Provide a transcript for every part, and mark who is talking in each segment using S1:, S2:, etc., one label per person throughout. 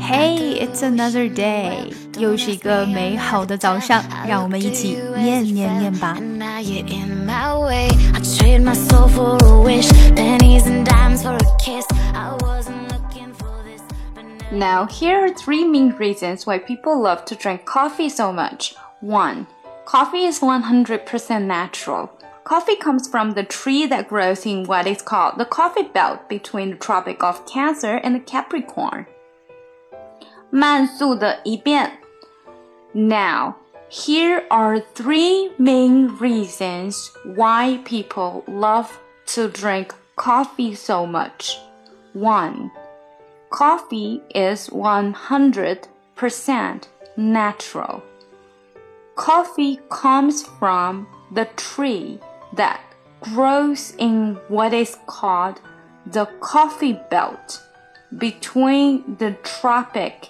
S1: Hey, it's another day，又是一个美好的早上，让我们一起念念念吧。Now, here are three main reasons why people love to drink coffee so much. 1. Coffee is 100% natural. Coffee comes from the tree that grows in what is called the coffee belt between the Tropic of Cancer and the Capricorn. 慢速的一遍. Now, here are three main reasons why people love to drink coffee so much. 1. Coffee is 100% natural. Coffee comes from the tree that grows in what is called the coffee belt between the Tropic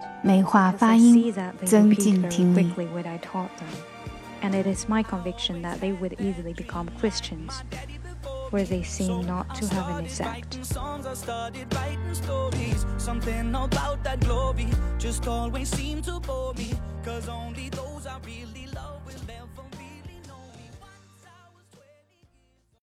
S1: 美化发音，增进听力。
S2: And it is my conviction that they would easily become Christians. where they seem not to have an effect. Something about that glory just always seemed to bore me, cause only those I really